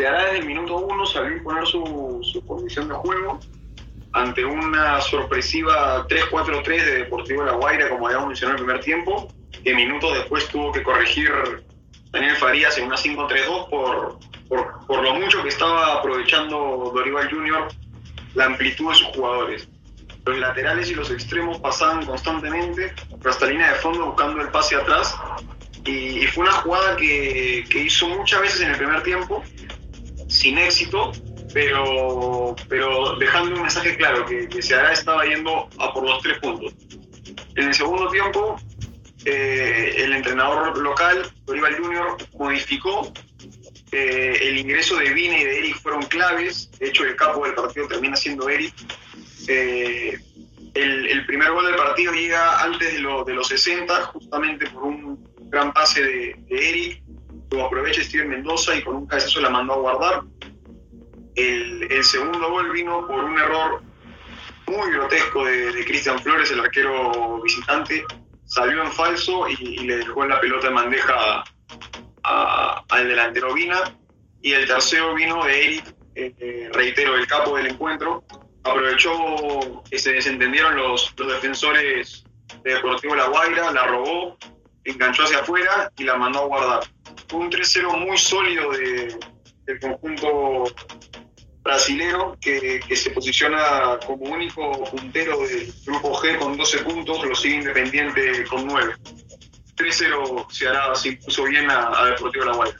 Ceará desde el minuto uno salió a imponer su, su condición de juego ante una sorpresiva 3-4-3 de Deportivo La Guaira, como habíamos mencionado en el primer tiempo, que minutos después tuvo que corregir Daniel Farías en una 5-3-2 por, por, por, lo mucho que estaba aprovechando Dorival Junior la amplitud de sus jugadores. Los laterales y los extremos pasaban constantemente por esta línea de fondo buscando el pase atrás y, y fue una jugada que, que hizo muchas veces en el primer tiempo sin éxito pero, pero dejando un mensaje claro, que, que Ceará estaba yendo a por los tres puntos. En el segundo tiempo, eh, el entrenador local, Dorival Junior, modificó. Eh, el ingreso de Vine y de Eric fueron claves. De hecho, el capo del partido termina siendo Eric. Eh, el, el, primer gol del partido llega antes de, lo, de, los 60, justamente por un gran pase de, de Eric. Lo aprovecha Steven Mendoza y con un cabezazo la mandó a guardar. El, segundo gol vino por un error muy grotesco de, de Cristian Flores, el arquero visitante. Salió en falso y, le dejó en la pelota de bandeja al delantero Vina. Y el tercero vino de Eric, eh, reitero, el capo del encuentro. Aprovechó que se desentendieron los, los defensores de Deportivo La Guaira, la robó, enganchó hacia afuera y la mandó a guardar. Fue un 3-0 muy sólido de, del conjunto brasilero que, que, se posiciona como único puntero del grupo G con 12 puntos, lo sigue Independiente con 9. 3-0 se hará, se impuso bien a, a Deportivo La Guaira.